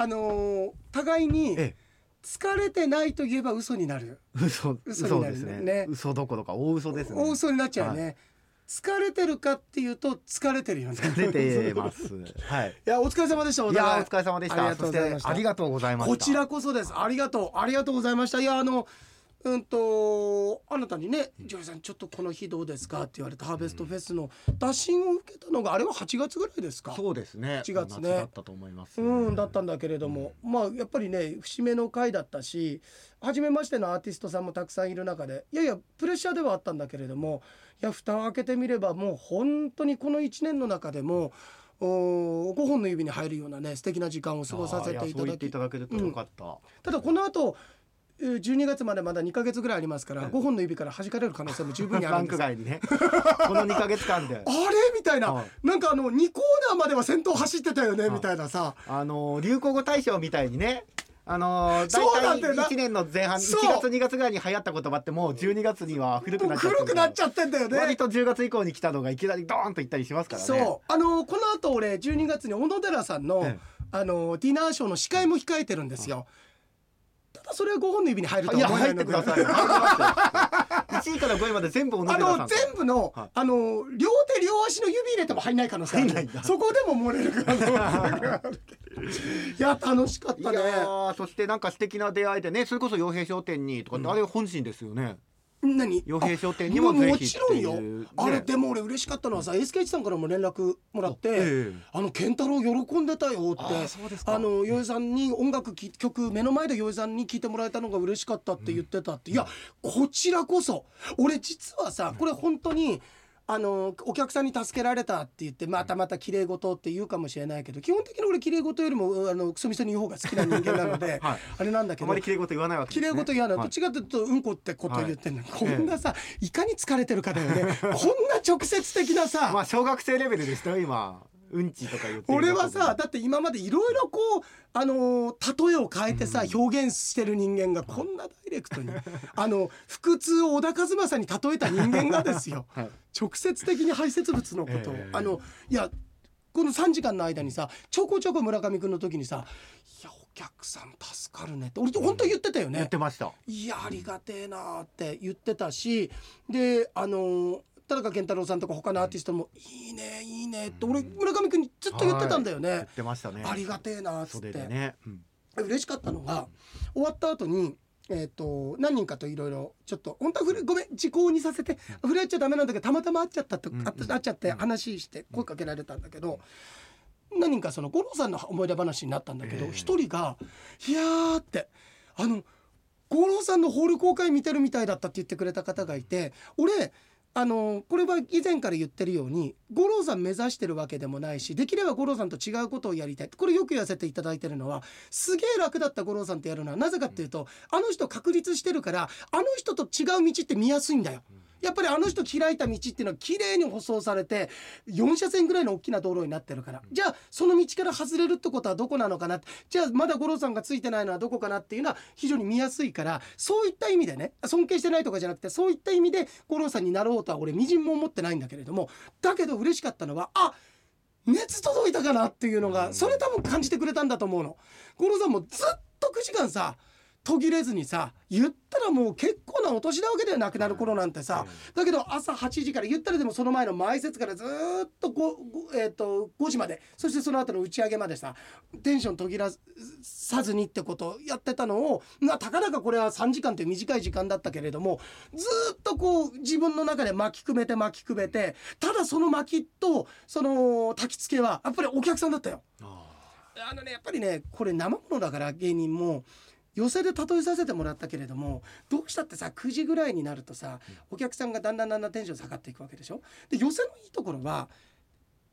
あのー互いにえ疲れてないと言えば嘘になる、嘘嘘になる嘘ですね。ねね嘘どころか大嘘ですね。大嘘になっちゃうよね、疲れてるかっていうと疲れてるよね。出てます。はい。いやお疲れ様でしたおい。や互いお疲れ様でしありがたそしとうございました。てありがとうございました。こちらこそです。ありがとう。ありがとうございました。いやあのうんとあなたにね「ジョイさんちょっとこの日どうですか?」って言われたハーベストフェスの打診を受けたのがあれは8月ぐらいですか？そうですね。7月ね。夏だったと思います。うんだったんだけれども、まあやっぱりね節目の回だったし初めましてのアーティストさんもたくさんいる中でいやいやプレッシャーではあったんだけれどもいや蓋を開けてみればもう本当にこの1年の中でもお5本の指に入るようなね素敵な時間を過ごさせていただきただけるとよかった、ただこの後えー12月までまだ2ヶ月ぐらいありますから5本の指から弾かれる可能性も十分にあるんです。ね。この2ヶ月間で。あれ？みたいな、はい。なんかあの2コーナーまでは先頭走ってたよね？はい。みたいなさ。あの流行語大賞みたいにね。あのそうなん大体だよな。1年の前半1そう。月2月ぐらいに流行った言葉ってもう12月には古くなっちゃって古くなっちゃってんだよね。割と10月以降に来たのがいきなりドーンといったりしますからね。そう。あのこの後俺12月に小野寺さんの,、ええ。あのディナーショーの司会も控えてるんですよ。ただそれは5本の指に入るとは思えないので。入ってくださいよ。入ってますよ1位から5位まで全部小野あの全部の、はい。あの両手両足の指入れても入んない可能性あそこでも漏れる可能性がある。いや楽しかっいたねそしてなんか素敵な出会いでねそれこそ洋平商店にとか、うん。あれ本心ですよね何？洋平商店あにもぜもひちろんよ、ね。あれでも俺嬉しかったのはさ SK さんからも連絡もらって、ええ。あの健太郎喜んでたよってあーそうですか。あの洋江さんに音楽き曲目の前で洋江さんに聴いてもらえたのが嬉しかったって言ってたって、いやこちらこそ俺実はさこれ本当にあのお客さんに助けられたって言ってまたまた綺麗事って言うかもしれないけど基本的に俺綺麗事よりもあのクソみそに言う方が好きな人間なので、はい。あれなんだけどあまり綺麗事言わないわけ綺麗事言わない、はどっちかというとうんこってことを言ってんの、こええんなさい。かに疲れてるかだよね。こんな直接的なさ、まあ小学生レベルでしたよ今うんちとか言ってる俺はさだって今までいろいろこうあのー例えを変えてさ、表現してる人間がこんなダイレクトに。あの腹痛を小田和正に例えた人間がですよ。はい。直接的に排泄物のことを、ええ。あのいやこの3時間の間にさちょこちょこ村上君の時にさ「いやお客さん助かるね」って俺本当言ってたよね。言ってました。いやありがてえなーって言ってたしであのー田中健太郎さんとか他のアーティストも「いいねいいね」って俺村上君にずっと言ってたんだよ言ねっ。てましたね。ありがてえなーっつって、嬉しかったのが終わった後にえー、と何人かといろいろちょっと本当はふれごめん時効にさせて触れ合っちゃダメなんだけどたまたま会っちゃったと、う会っちゃって話して声かけられたんだけど、何人かその五郎さんの思い出話になったんだけどええ。一、人が「いやー」ってあの五郎さんのホール公開見てるみたいだったって言ってくれた方がいて俺あのこれは以前から言ってるように五郎さん目指してるわけでもないしできれば五郎さんと違うことをやりたいこれよく言わせていただいてるのはすげえ楽だった五郎さんってやるのはなぜかっていうとあの人確立してるからあの人と違う道って見やすいんだよ。やっぱりあの人開いた道っていうのは綺麗に舗装されて4車線ぐらいの大きな道路になってるから。じゃあその道から外れるってことはどこなのかな？じゃあまだ五郎さんがついてないのはどこかなっていうのは非常に見やすいからそういった意味でね尊敬してないとかじゃなくてそういった意味で五郎さんになろうとは俺みじんも思ってないんだけれどもだけど嬉しかったのはあ熱届いたかなっていうのがそれ多分感じてくれたんだと思うの。五郎さんもずっと9時間さ途切れずにさ言ったらもう結構なお年なわけだよ亡くなる頃なんてさ。だけど朝8時から言ったらでもその前の前説からずーっと 5,、えー、と5時まで。そしてその後の打ち上げまでさテンション途切らさずにってことをやってたのをまあたかだかこれは3時間という短い時間だったけれどもずーっとこう自分の中で巻きくべて巻きくべてただその巻きとその焚き付けはやっぱりお客さんだったよ。ああのねやっぱりねこれ生ものだから芸人も寄席で例えさせてもらったけれどもどうしたってさ9時ぐらいになるとさお客さんがだんだんだんだんテンション下がっていくわけでしょ？で寄席のいいところは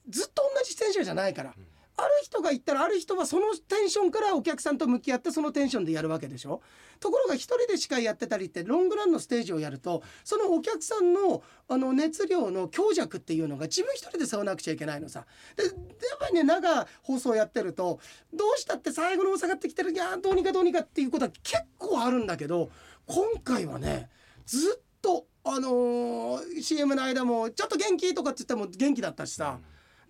ずっと同じテンションじゃないから、ある人が言ったらある人はそのテンションからお客さんと向き合ってそのテンションでやるわけでしょ？ところが一人で司会やってたりってロングランのステージをやるとそのお客さんのあの熱量の強弱っていうのが自分一人で背負わなくちゃいけないのさ。でやっぱりね長放送やってるとどうしたって最後の下がってきてるいやどうにかどうにかっていうことは結構あるんだけど今回はねずっとあのー CM の間も「ちょっと元気?」とかって言っても元気だったしさ。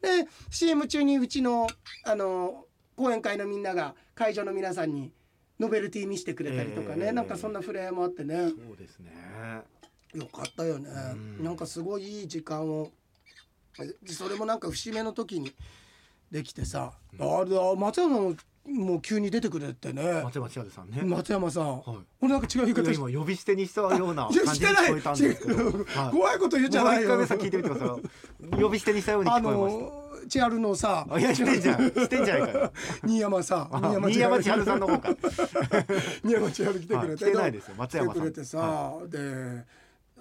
で CM 中にうちのあの講演会のみんなが会場の皆さんにノベルティ見せてくれたりとかね、えーなんかそんな触れ合いもあってね。そうですね。よかったよね、うん。なんかすごいいい時間を。えそれもなんか節目の時にできてさ、あれあ松山さんももう急に出てくれてね。松山千春さんね。松山さん、はい。俺なんか違う言い方今呼び捨てにしたような感じに聞こえたんですけど、怖いこと言っちゃないよ。もう一回目さ聞いてみてください。呼び捨てにしたようにあ聞こえましの千春のさいやしてんじゃん。してんじゃないかよ。新山さあ新山千春。さんの方か。新山千春来てくれて、はい来てないですよ。松山さん。来てくれてさ、で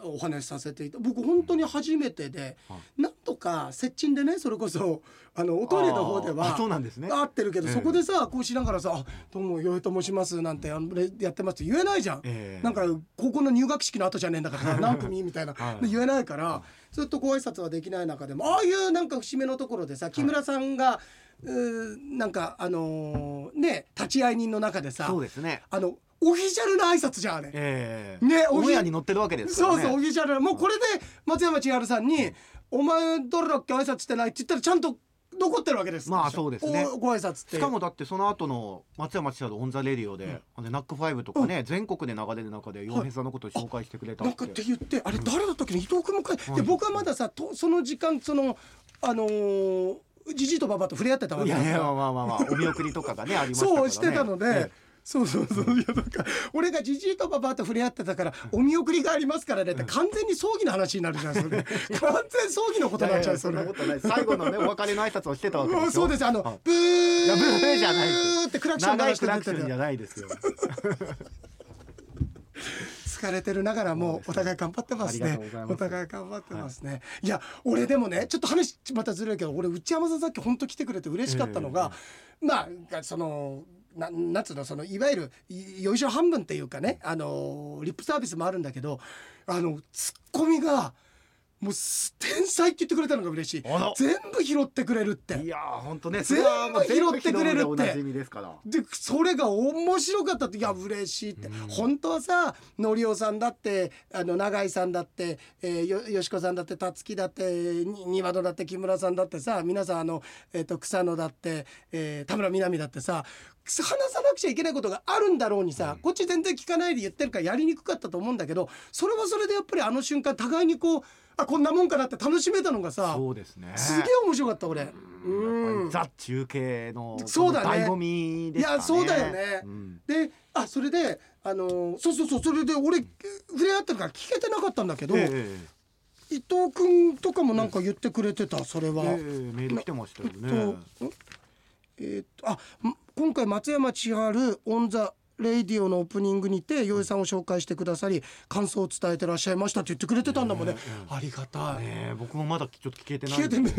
お話しさせていた僕本当に初めてで、はなんとか接近でねそれこそあのおトイレの方ではあそうなんですね。合ってるけど、ええ。そこでさこうしながらさ「あどうもよいと申します」なんてあのれやってますって言えないじゃん。ええ。なんか高校の入学式の後じゃねえんだから何組みたいな、はい。で言えないからずっとご挨拶はできない中でもああいうなんか節目のところでさ木村さんが、うーなんかあのーね立ち会い人の中でさそうですね。あのオフィシャルな挨拶じゃんあれ。ええ。ねオンエアに乗ってるわけですね。そうそうオフィシャル。もうこれで松山千春さんに「お前どれだっけ挨拶してない?」って言ったらちゃんと残ってるわけです。まあそうですね。おご挨拶って。しかもだってその後の松山千春オン・ザ・レディオで、あのナックファイブとかね、全国で流れる中で洋平さんのことを紹介してくれたってなんかって言ってあれ誰だったっけね伊藤君もかいはい。で僕はまださとその時間そのあのーじじいとばばと触れ合ってたわいけだから。やいやまあまあまあお見送りとかがねありましたからね。そうしてたので、えそうそうそういやなんか俺がじじいとばばと触れ合ってたからお見送りがありますからねって完全に葬儀の話になるじゃんそれ。完全葬儀のことになっちゃうそれ。そんなことない。最後のねお別れの挨拶をしてたわけでしそうです。あの、はいブーブーじゃないですってクラクション鳴長いらしてクラクションじゃないですよ疲れてるながらもお互い頑張ってますねお互い頑張ってますね、い、や俺でもねちょっと話またずれるけど俺内山さんさっき本当来てくれて嬉しかったのが、まあそのななんつうのそのいわゆるいよいしょ半分っていうかねあのリップサービスもあるんだけどあのツッコミがもうす天才って言ってくれたのが嬉しい。全部拾ってくれるって。いやー本当ね全部拾ってくれるって。ですから。でそれが面白かったっていや嬉しいって、本当はさのりおさんだってあの永井さんだって、えー、よよしこさんだってたつきだってに庭野だって木村さんだってさ皆さんあの、えー、と草野だって、えー田村みな実だってさ話さなくちゃいけないことがあるんだろうにさ、こっち全然聞かないで言ってるからやりにくかったと思うんだけどそれはそれでやっぱりあの瞬間互いにこうあこんなもんかなって楽しめたのがさそうですね。すげえ面白かった俺。うん。りザ中継のそうだね。醍醐味でね。いやそうだよね。うん。であそれであのーそうそうそうそれで俺触れ合ってるから聞けてなかったんだけど、ええ伊藤君とかもなんか言ってくれてたそれは。ええメール来てましたよね。えーっとあん今回松山千春オン・ザ・レイディオのオープニングにて洋江さんを紹介してくださり感想を伝えてらっしゃいましたって言ってくれてたんだもんね、ありがたい。ねえ僕もまだちょっと聞けてないね。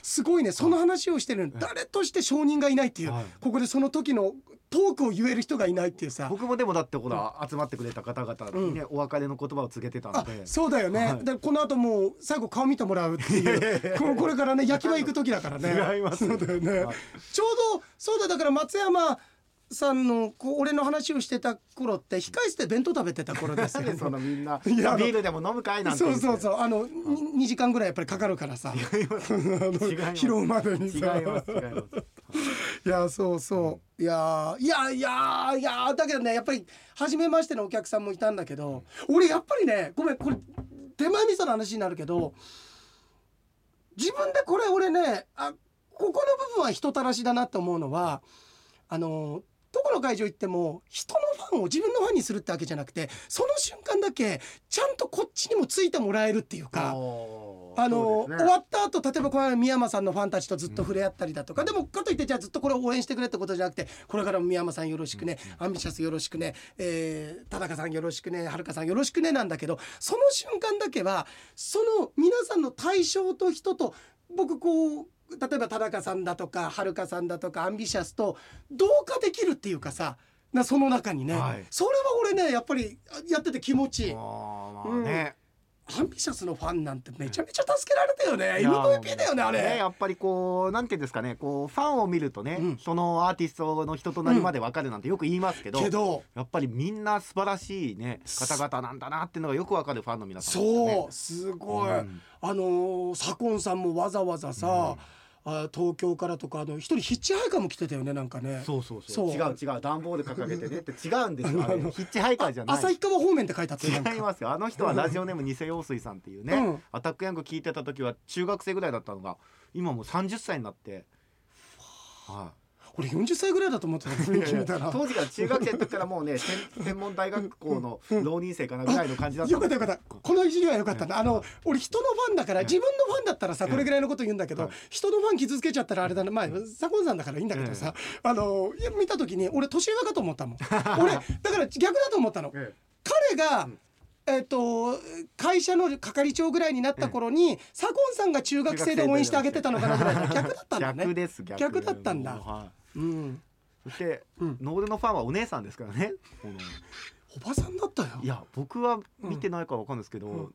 すごいね。その話をしてるのに誰として証人がいないっていう、はい。ここでその時のトークを言える人がいないっていうさ。僕もでもだってほら集まってくれた方々にね、お別れの言葉を告げてたのあでそうだよね、はい。でこの後もう最後顔見てもらうっていう。ここれからね焼き場行く時だからね。違いますそうだよね、はい。ちょうどそうだだから松山さんのこう俺の話をしてた頃って控え室で弁当食べてた頃ですよ。でそのみんな ビールでも飲むかいなんてそうそうそう。あの2時間ぐらいやっぱりかかるからさ。あの違います。拾うまでに違いさます。違います。いやそうそう。いやいやいやいやだけどねやっぱり初めましてのお客さんもいたんだけど俺やっぱりねごめんこれ手前味噌の話になるけど自分でこれ俺ねあここの部分は人たらしだなって思うのはあのどこの会場行っても人のファンを自分のファンにするってわけじゃなくてその瞬間だけちゃんとこっちにもついてもらえるっていうか。あの、終わった後例えばこの間三山さんのファンたちとずっと触れ合ったりだとか、でもかといってじゃあずっとこれを応援してくれってことじゃなくてこれからも三山さんよろしくね、アンビシャスよろしくね、えー、田中さんよろしくねはるかさんよろしくねなんだけどその瞬間だけはその皆さんの対象と人と僕こう例えば田中さんだとかはるかさんだとかアンビシャスと同化できるっていうかさなその中にね、はい。それは俺ねやっぱりやってて気持ちいい。あーまあね、アンビシャスのファンなんてめちゃめちゃ助けられたよね。MVP だよねあれ、ねやっぱりこうなんていうんですかねこうファンを見るとね、うんそのアーティストの人となりまでわかるなんてよく言いますけど,、けどやっぱりみんな素晴らしいね方々なんだなっていうのがよくわかるファンの皆さんね。そうすごい、うん。あのー左近さんもわざわざさ、あ東京からとかあの一人ヒッチハイカーも来てたよねなんかね。そうそうそう。違う違う。段ボール掲げてね。って違うんですよ あれ。ヒッチハイカーじゃない。旭川方面って書いてあった違いますよ。あの人はラジオネーム偽陽水さんっていうね、うん。アタックヤング聞いてた時は中学生ぐらいだったのが今もう30歳になって。は俺40歳ぐらいだと思ってた雰囲気見たら。当時が中学生の時からもうね 専専門大学校の浪人生かなぐらいの感じだったよかったよかった。この一時はよかったあの俺人のファンだから自分のファンだったらさこれぐらいのこと言うんだけどはい人のファン傷つけちゃったらあれだな。まあ左近さんだからいいんだけどさあの見た時に俺年上かと思ったもん。俺だから逆だと思ったの。え彼がえっと会社の係長ぐらいになった頃に左近さんが中学生で応援してあげてたのかなぐらいの逆だったんだ逆ねです逆。逆だったんだ。もうん。いそして、うん。ノールのファンはお姉さんですからね。おばさんだったよ。いや僕は見てないからわかんないですけど、うん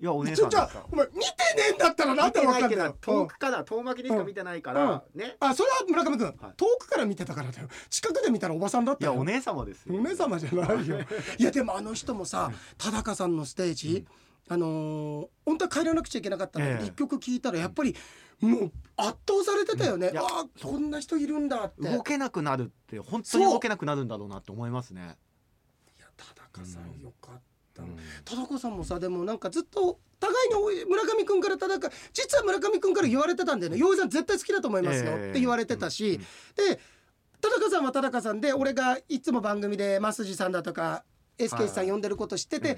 いやお姉ちょじゃあお前見てねえんだったらなん見でわかんてない遠くから遠巻きでしか見てないから、ね。あそれは村上君、はい。遠くから見てたからだよ。近くで見たらおばさんだったよ。いやお姉様ですよ。お姉様じゃないよ。いやでもあの人もさ田中さんのステージ、あのー本当は帰らなくちゃいけなかったんだけど、ええ。一曲聴いたらやっぱりもう圧倒されてたよね、ああこんな人いるんだって。動けなくなるって本当に動けなくなるんだろうなって思いますね。いや田中さうんんよかった、うん。田中さんもさでもなんかずっと互いに村上君から田中実は村上君から言われてたんだよね「洋井さん絶対好きだと思いますよ」ええ。って言われてたし、で田中さんは田中さんで俺がいつも番組で増地さんだとか SK さん呼んでること知ってて、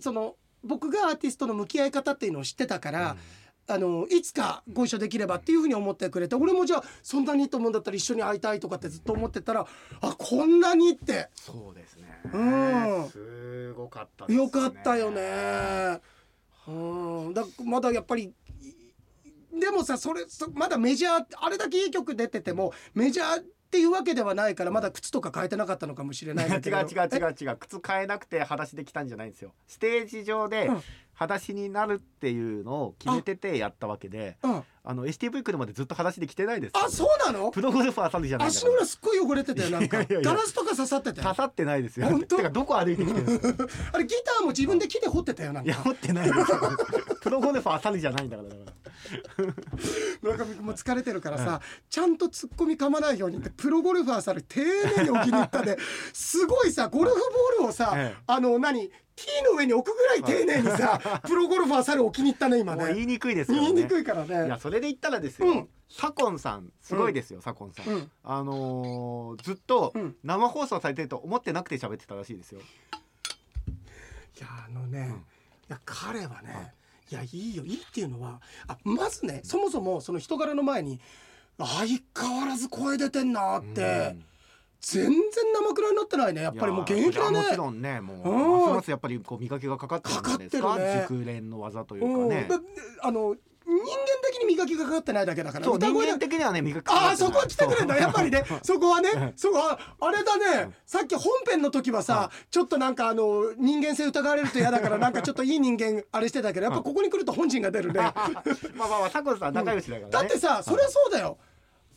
その僕がアーティストの向き合い方っていうのを知ってたから、あのいつかご一緒できればっていうふうに思ってくれて俺もじゃあそんなにいいと思うんだったら一緒に会いたいとかってずっと思ってたらあこんなにってそうですね。うんすごかったですね。よかったよね。うん、だまだやっぱりいでもさそれそまだメジャーあれだけいい曲出ててもメジャーっていうわけではないからまだ靴とか変えてなかったのかもしれない 違う違う違う違う。靴変えなくて裸足で来たんじゃないんですよ。ステージ上でうん。裸足になるっていうのを決めててやったわけでえうん、あの STV 来るまでずっと裸足で来てないですあそうなの？プロゴルファーさんじゃない足の裏すっごい汚れてたよなんか。ガラスとか刺さってて刺さってないですよ。本当？てかどこ歩いてきてるんですかあれギターも自分で木で掘ってたよなんいやか持ってないですよ。プロゴルファーさんじゃないんだからだから 村上君も疲れてるからさ、ちゃんと突っ込み噛まないようにってプロゴルファーさんに丁寧に置きに行ったですごいさゴルフボールをさ、ええあの何ティーの上に置くぐらい丁寧にさ、プロゴルファー猿置きに行ったね今ね。言いにくいですよね。言いにくいからいねやそれで言ったらですよ、うん。左近さんすごいですよ、左近さん、うん。あのーずっとうん。生放送されてると思ってなくて喋ってたらしいですよ、いやあのね、うん。いや彼はね、い、やいいよ。いいっていうのはあまずねそもそもその人柄の前に相変わらず声出てんなって、全然生くらいになってないね。やっぱりもう現役だね。もちろんねもううんますますやっぱりこう磨きがかかってるんですか？かかってるね。熟練の技といううん。かね、だあの人間的に磨きがかかってないだけだからそう人間的にはね磨きかかああってない。そこは来てくれんだやっぱりね。そこはねうんそこはあれだね。うん。さっき本編の時はさちょっとなんかあの人間性疑われると嫌だからなんかちょっといい人間あれしてたけどやっぱここに来ると本心が出るね。まあまあまあ佐藤さん仲良しだからね、だってさそれはそうだよ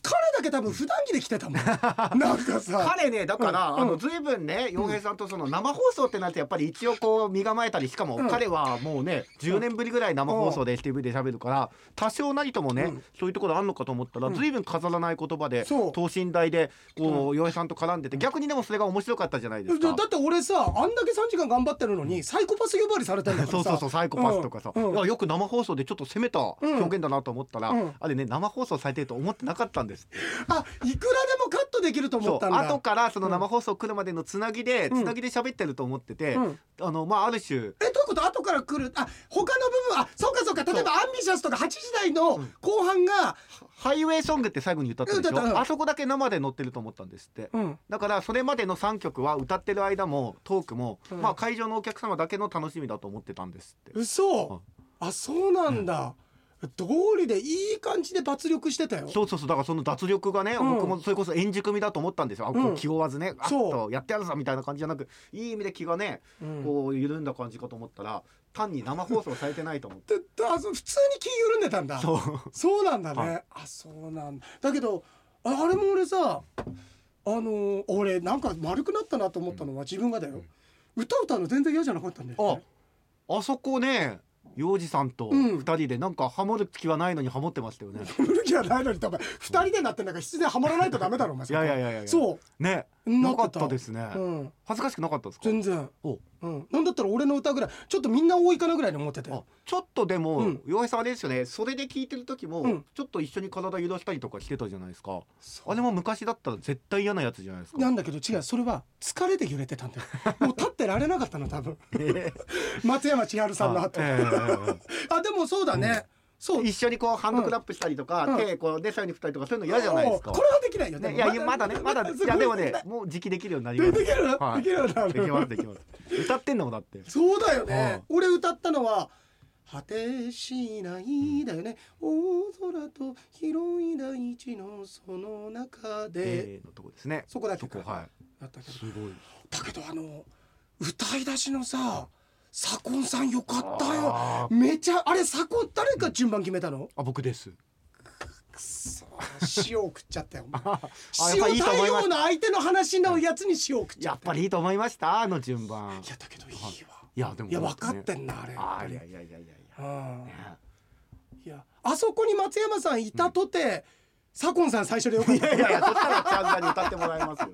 彼だけ多分普段着で来てたもん。なんかさ。彼ねだから、うん。あの随分ね洋平さんとその生放送ってなってやっぱり一応こう身構えたりしかもうん彼はもうね10年ぶりぐらい生放送で STV で喋るから多少なりともね、うん。そういうところあんのかと思ったら、うん。随分飾らない言葉で等身大でこう洋平さんと絡んでて逆にでもそれが面白かったじゃないですか。だって俺さあんだけ3時間頑張ってるのにサイコパス呼ばわりされてんだからさ。そうそうそうサイコパスとかさ、うん。よく生放送でちょっと攻めた表現だなと思ったら、うん。あれね生放送されてると思ってなかったんですってあいくらでもカットできると思ったんだ。後からその生放送来るまでのつなぎで、うん。つなぎで喋ってると思ってて、うん。あのまあある種。えどういうこと？後から来る？あ他の部分あそうかそうか例えばアンビシャスとか8時台の後半が、ハイウェイソングって最後に歌ったでしょ？あそこだけ生で乗ってると思ったんですって。うん、だからそれまでの3曲は歌ってる間もトークも、うん。まあ会場のお客様だけの楽しみだと思ってたんですって。嘘。あそうなんだ、通りでいい感じで抜力してたよ。そうそうそう。だからその脱力がね、うん。僕もそれこそ円熟味だと思ったんですよ。ううん。気負わずね、あっそう。とやってやるぞみたいな感じじゃなくいい意味で気がねうん。こう緩んだ感じかと思ったら単に生放送されてないと思って。普通に気緩んでたんだ。そう。そうなんだね、はい。あそうなんだ。だけどああれも俺さあのー俺なんか丸くなったなと思ったのは自分がだよ、歌歌うの全然嫌じゃなかったんだよ、ね、ああそこね洋二さんとうん。二人でなんかハモる気はないのにハモってましたよね。ハモる気はないのに多分二人でなってんだから必然ハマらないとダメだろお前いやいやいやいや。そね、うなかなったですね。恥ずかしくなかったですか？全然。おうん、なんだったら俺の歌ぐらいちょっとみんな多いかなぐらいに思ってて。あちょっとでも、うん。洋平さんあれですよね。それで聞いてる時も、うん。ちょっと一緒に体揺らしたりとかしてたじゃないですか。あれも昔だったら絶対嫌なやつじゃないですか。なんだけど違う。それは疲れで揺れてたんだよ。もう立ってられなかったの多分。え松山千春さんの後、えええ。あでもそうだね、そう。一緒にこうハンドクラップしたりとか、うん。手こうでさに振ったりとかそういうの嫌じゃないですか。これはできないよねね、いやまだねまだいやでもねもう時期できるようになります。できる、はい。できるようになる。できますできます歌ってんのもだってそうだよね、はい。俺歌ったのは果てしないだよね、大空と広い大地のその中で、えーのとこですね。そこだけそこはだったけど。いすごいだけどあの歌い出しのさ左近さんよかったよ。めちゃあれ左近誰が順番決めたの？あ僕です。くそ塩を食っちゃったよ。塩対応の相手の話のやつに塩を食っちゃっやったぱりいいと思いましたあの順番。いやだけどいいわ。いやでもいや分かってんなあれいやいやいやいやいや。うん。ね。いやあそこに松山さんいたとて、左近さん最初でよかった。いやいやそしたらちゃんさんに歌ってもらいますよ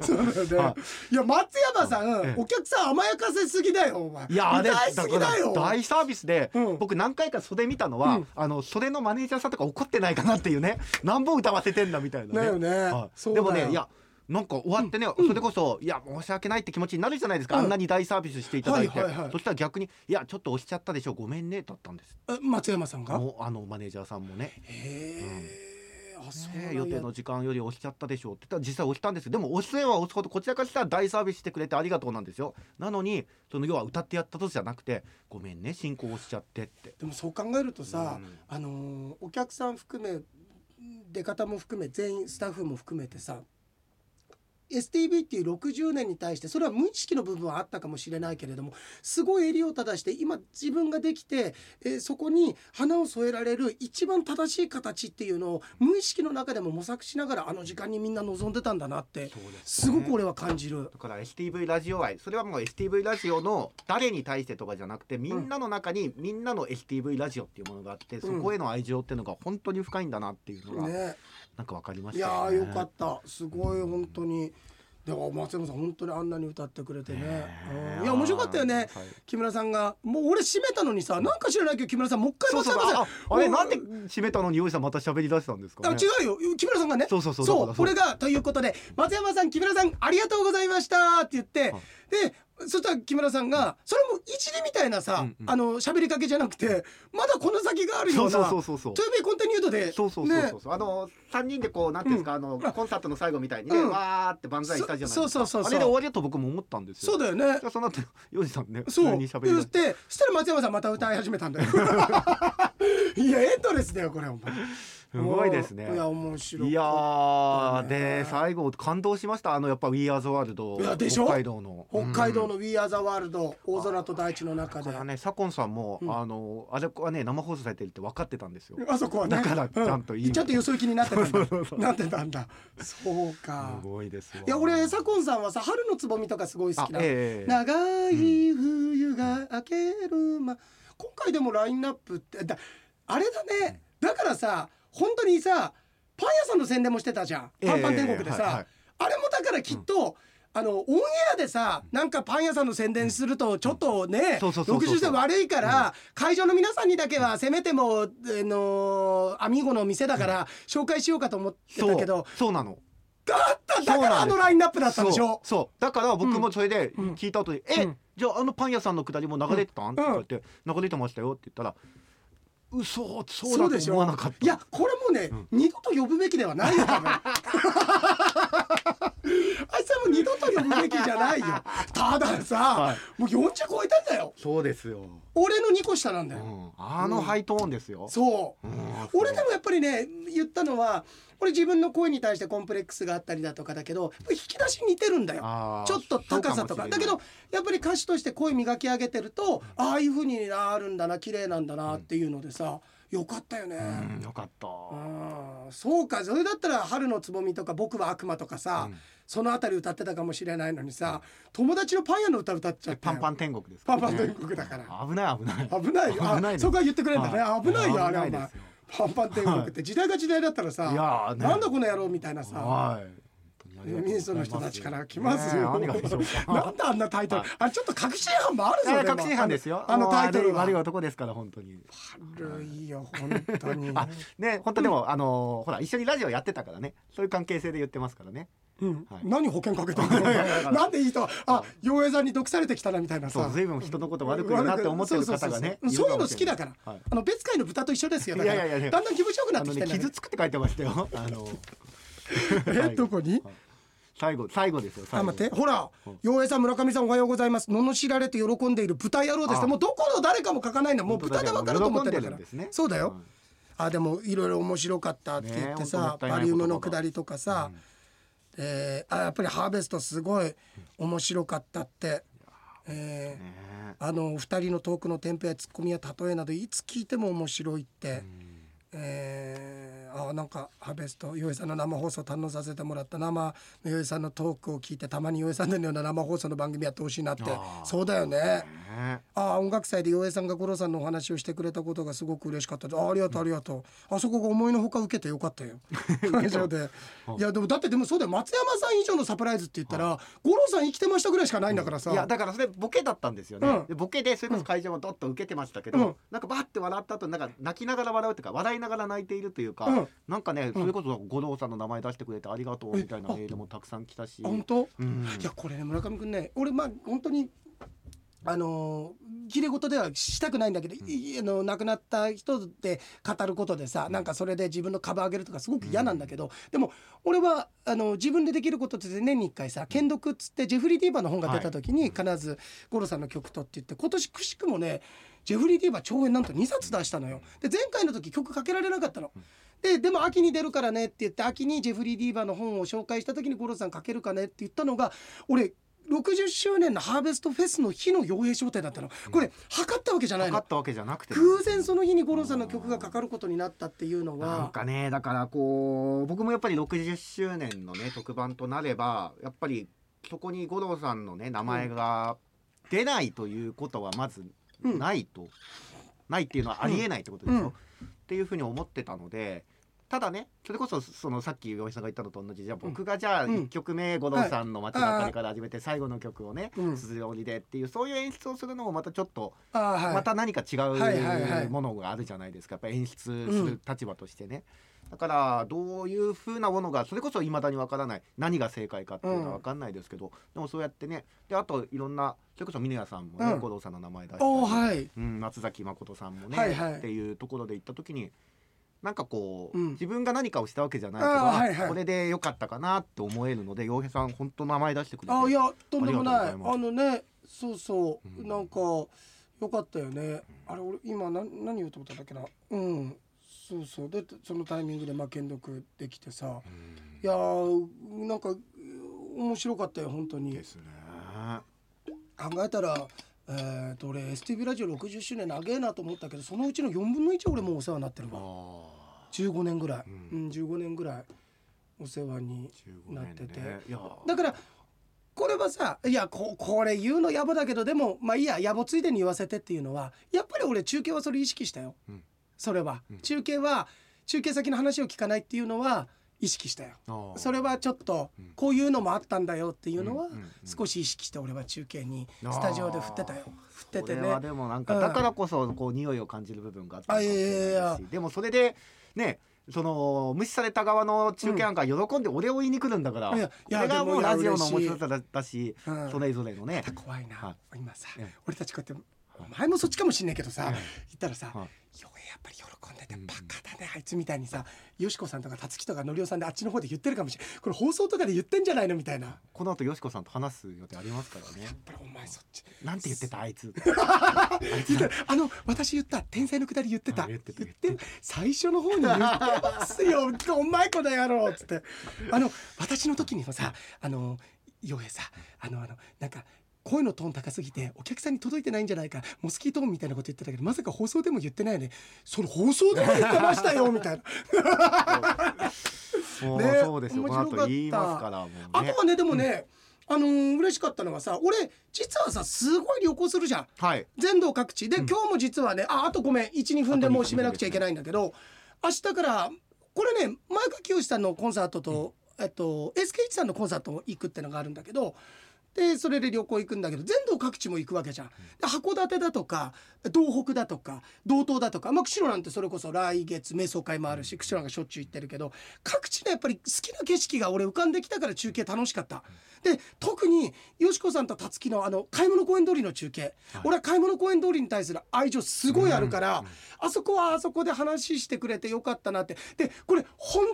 そうだよ。い。や松山さん、ええ。お客さん甘やかせすぎだよ。お前いやあれ歌いすぎだよ。から大サービスで、うん。僕何回か袖見たのは、うん。あの袖のマネージャーさんとか怒ってないかなっていうね 何本歌わせてんだみたいなね。だよね。はい。でもねいやなんか終わってね、それこそいや申し訳ないって気持ちになるじゃないですか、うん。あんなに大サービスしていただいて、はいはいはい。そしたら逆にいやちょっと押しちゃったでしょごめんねだったんです。え松山さんが？あのマネージャーさんもね。へね。や。予定の時間より押しちゃったでしょうって言ったら実際押したんですでも押すは押すほどこちらからしたら大サービスしてくれてありがとうなんですよ。なのにその要は歌ってやったとじゃなくてごめんね進行押しちゃってって。でもそう考えるとさ、うん。あのーお客さん含め出方も含め全員スタッフも含めてさ STB っていう60年に対してそれは無意識の部分はあったかもしれないけれどもすごい襟を正して今自分ができて、えーそこに花を添えられる一番正しい形っていうのを無意識の中でも模索しながらあの時間にみんな望んでたんだなってすごく俺は感じる。だから STV ラジオ愛それはもう STV ラジオの誰に対してとかじゃなくてみんなの中にみんなの STV ラジオっていうものがあって、そこへの愛情っていうのが本当に深いんだなっていうのがね、なんかわかりましいやたよね。ーよかった。すごい本当に。でも松山さん本当にあんなに歌ってくれてね、ねえ。うん。いや面白かったよね。はい。木村さんがもう俺閉めたのにさなんか知らないけど木村さんもう一回松山さんああれなんでも締めたのに用意さんまた喋り出したんですかあね。違うよ。木村さんがね。そうそうそう。そうだからそう。俺がということで松山さん木村さんありがとうございましたって言ってはい。でそしたら木村さんがそれも一理みたいなさ、うんうん。あの喋りかけじゃなくてまだこの先があるよそううなそうそうそうそう To be continued でそうそうそうねそう。あの三人でこうなんていうんですか、あのコンサートの最後みたいにね、うん。わーって万歳したじゃないですか。そそうそうそうそう。あれで終わりだと僕も思ったんですよ。そうだよね。じゃあその後ヨジさんね普そう。通に喋り出して。でそしたら松山さんまた歌い始めたんだよ。いやエンドレスだよこれお前すごいですね。いや面白い。いやで最後感動しました。あのやっぱ We Are the World いやでしょ？北海道の。北海道うん。の We Are the World 大空と大地の中で。だからね左近さんも、うん。あのあれはね生放送されてるって分かってたんですよ。あそこはね。だからちゃんといいうちゃんとよそ行きになってたんそうそうそうだなってたんだ。そうか。すごいですわ。いや俺左近さんはさ春のつぼみとかすごい好あきな。ええ。長い冬が明けるま今回でもラインナップってだあれだね。だからさ本当にさパン屋さんの宣伝もしてたじゃん。パンパン天国でさ、ええはいはい。あれもだからきっと、あのオンエアでさなんかパン屋さんの宣伝するとちょっとねそうそうそうそう60歳悪いから、会場の皆さんにだけはせめてもあのアミーゴの店だから紹介しようかと思ってたけどそうそうなの。だっただからあのラインナップだったんでしょ？そうそう。だから僕もそれでうん。聞いた後に「え、うん。じゃああのパン屋さんのくだりも流れてたん?」って言って「流れてましたよ」って言ったら「嘘そうだと思わなかった」いやこれもね、うん。二度と呼ぶべきではないよ多分 二度と呼ぶべきじゃないよ。たださ、はい。もう40超えたんだよ。そうですよ、俺の2個下なんだよ、うん、あのハイトーンですよ、そう。うん。俺でもやっぱりね言ったのは俺自分の声に対してコンプレックスがあったりだとかだけど引き出し似てるんだよ。ちょっと高さとか。だけどやっぱり歌手として声磨き上げてるとああいう風になるんだな綺麗なんだなっていうのでさよかったよね、うんよかった。そうか。それだったら「春のつぼみ」とか「僕は悪魔」とかさ、うん。そのあたり歌ってたかもしれないのにさ友達のパン屋の歌歌っちゃってパンパン天国ですねンパン天国だから。危ない危ない。危ない。危ないそこは言ってくれんだね、はい。危ないよあれお前。パンパン天国って。時代が時代だったらさ、いやーね。なんだこの野郎みたいなさ、はい本当にありがとうございます。ミニストの人たちから来ますよ。ねなんであんなタイトルはい、あれちょっと確信犯もあるぞ。確信犯ですよ。あのタイトルは。悪い男ですから本当に。悪いよ本当に。あね本当でも、あのーほら一緒にラジオやってたからね。そういう関係性で言ってますからね。うん。はい。何保険かけてんの？なんでいい人あ洋平さんに毒されてきたなみたいなさ。そう随分人のこと悪くなって思ってる方がねそういうの好きだから。はい。あの別会の豚と一緒ですよだから。いやいやいや。だんだん気持ちよくなってきてんだ傷つくって書いてましたよ。あの。えどこに？最後最後ですよ最後。あ待って。ほらうん。洋平さん村上さんおはようございます。罵られて喜んでいる豚野郎ですもうどこの誰かも書かないんだもう豚で分かると思ってるから。そうだよ。ん。あでもいろいろ面白かったって言ってねさ、バリウムの下りとかさ、うん。えーあやっぱりハーベストすごい面白かったって、えーね。あの二人のトークのテンポやツッコミや例えなどいつ聞いても面白いって、うん。えーあなんかハーベスト洋江さんの生放送堪能させてもらった生の洋江さんのトークを聞いてたまに洋江さんのような生放送の番組やってほしいなってそうだよね。ね。ああ音楽祭で洋江さんが五郎さんのお話をしてくれたことがすごく嬉しかったあありがとうありがとう。あそこが思いのほか受けてよかったよ。会場で。い。やでもだってでもそうだよ。松山さん以上のサプライズって言ったら五郎さん生きてましたぐらいしかないんだからさ。いやだからそれボケだったんですよね、ボケでそれこそ会場もどっと受けてましたけど、うん。なんかバッて笑った後なんか泣きながら笑うというか笑いながら泣いているというか、うん。なんかねそれこそ五郎さんの名前出してくれてありがとうみたいなメールもたくさん来たし、本当？うん。いやこれね村上くんね俺まあ本当にあのきれ事ではしたくないんだけど、いあの亡くなった人で語ることでさなんかそれで自分の株上げるとかすごく嫌なんだけど、でも俺はあの自分でできることって年に1回さ「剣読」っつってジェフリー・ディーバーの本が出た時に必ず五郎さんの曲とって言って今年くしくもねジェフリー・ディーバー長編なんと2冊出したのよ。で前回の時曲かけられなかったの。ででも秋に出るからねって言って秋にジェフリー・ディーバーの本を紹介した時に五郎さんかけるかねって言ったのが俺60周年のハーベストフェスの日の傭兵商店だったの。これ測ったわけじゃないの。ったわけじゃなくて偶然その日に五郎さんの曲がかかることになったっていうのなんはかねだからこう僕もやっぱり60周年のね特番となればやっぱりそこに五郎さんのね名前が出ないということはまずうん。ないと、ないっていうのはありえないってことでしょ、うん。っていうふうに思ってたのでただねそれこそそのさっき岩井さんが言ったのと同じじゃあ僕がじゃあうん。1曲目五郎さんの街中から始めて最後の曲をねうん「鈴折りで」っていうそういう演出をするのもまたちょっとまた何か違うものがあるじゃないですか。やっぱ演出する立場としてね。だからどういうふうなものがそれこそいまだにわからない何が正解かっていうのはわかんないですけど、でもそうやってねであといろんなそれこそ峰屋さんもね、うん。五郎さんの名前出しうん、松崎誠さんもね、っていうところで行った時になんかこう、うん。自分が何かをしたわけじゃないけど、あーはいはい。これでよかったかなって思えるので洋平さん本当名前出してくれてあいやとんでもない。あのねそうそう、うん。なんかよかったよね。あれ俺今何何言おうと思ったんだっけな。うん。そうそう。でそのタイミングでまあ剣読できてさ。うん。いやーなんか面白かったよ本当に。ですね。考えたらえー、と俺 STV ラジオ60周年長えなと思ったけどそのうちの4分の1俺もうお世話になってるわ。あ15年ぐらい、ううんん15年ぐらいお世話にー15なってて。年ねだからこれはさいやここれ言うの野暮だけどでもまあいいや野暮ついでに言わせてっていうのはやっぱり俺中継はそれ意識したよ、うん。それは、うん。中継は中継先の話を聞かないっていうのは意識したよ。それはちょっとうん。こういうのもあったんだよっていうのは少し意識して俺は中継にスタジオで振ってたよ。振っててね。でもなんかだからこそこう匂いを感じる部分があったのかもしでもそれでねその無視された側の中継なんか喜んで俺を言いに来るんだから、いやいやこれがもうラジオの面白さだったし、うん。それぞれのね。怖いな、は今さ、ええ。俺たちこうやってお前もそっちかもしんないけどさ、ええ。言ったらさ、はい。よっぱり喜んでてバカだねあいつみたいにさよしこさんとかたつきとかのりおさんであっちの方で言ってるかもしれないこれ放送とかで言ってんじゃないのみたいな。やっこの後よしこさんと話す予定ありますからね。ぱりお前そっち。なんて言ってたあいつ。あの私言った天才のくだり言ってた。あ言ってた言って最初の方に言ってますよ。お前この野郎っつって。あの私の時にもさあの洋平さあのあのなんか声のトーン高すぎてお客さんに届いてないんじゃないか。モスキートーンみたいなこと言ってたけどまさか放送でも言ってないよね。それ放送でも言ってましたよみたいな。もうね。そうですよ。こ面白かった。の後言いますからもうね。あとはねでもね、あのー嬉しかったのがさ俺実はさすごい旅行するじゃん。はい。全道各地。で、うん。今日も実はねああとごめん。12分でもう締めなくちゃいけないんだけど明日からこれね前川清さんのコンサートと、えっと SK1 さんのコンサートも行くってのがあるんだけどでそれで旅行行くんだけど全道各地も行くわけじゃん。で函館だとか東北だとか道東だとか、まあ、釧路なんてそれこそ来月瞑想会もあるし釧路なんかしょっちゅう行ってるけど各地のやっぱり好きな景色が俺浮かんできたから中継楽しかった。で特によしこさんとたつきのあの買い物公園通りの中継、はい。俺は買い物公園通りに対する愛情すごいあるから、うんうん。あそこはあそこで話してくれてよかったなって。でこれ本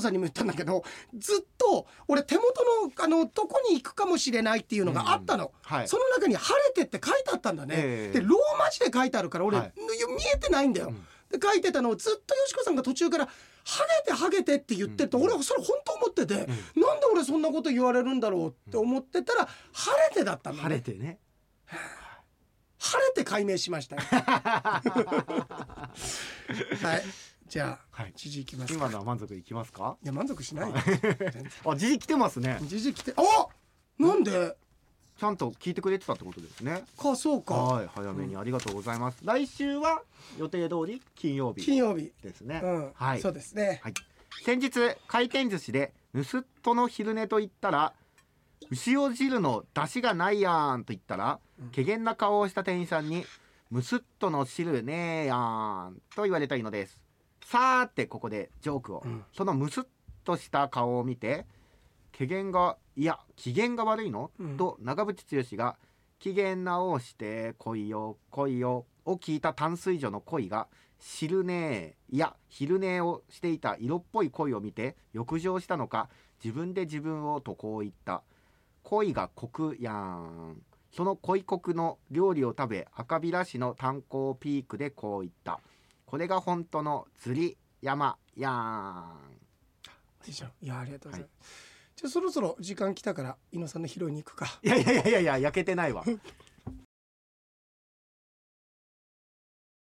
これよしこさんにも言ったんだけどずっと俺手元のあのどこに行くかもしれないっていうのがあったの。はい。その中に「晴れて」って書いてあったんだね、ええ。でローマ字で書いてあるから俺、はい。見えてないんだよ、うん。で書いてたのをずっとよしこさんが途中から「晴れてハゲて」って言ってると、うん。俺はそれ本当思ってて、なんで俺そんなこと言われるんだろうって思ってたら「晴れて」だったんだ、ね、晴れてね。晴れて解明しましたよ。はいじゃあ、はい。知事いきますか。今のは満足いきますか？いや満足しないよ。あ時事来てますね。知事来てあなんで？ちゃんと聞いてくれてたってことですね。かそうか。はい早めにありがとうございます、来週は予定通り金曜日金曜日ですね、うん、はい。そうですね。はい、先日回転寿司で「盗っ人の昼寝」と言ったら「牛尾汁の出汁がないやん」と言ったらうん。怪げな顔をした店員さんに「むすっとの汁ねえやん」と言われたいのですさーてここでジョークを、うん。そのむすっとした顔を見て怪げがいや機嫌が悪いの、うん。と長渕剛が「機嫌直して来いよ来いよ」を聞いた淡水魚の恋が「汁ねえいや昼寝をしていた色っぽい恋を見て浴場したのか自分で自分をとこう言った。恋がコクやん。その恋コクの料理を食べ赤びら市の炭鉱ピークでこう言ったこれが本当の釣り山。やんいやありがとうございます、じゃあそろそろ時間来たから伊野さんの拾いに行くか。いやいやいやいや焼けてないわ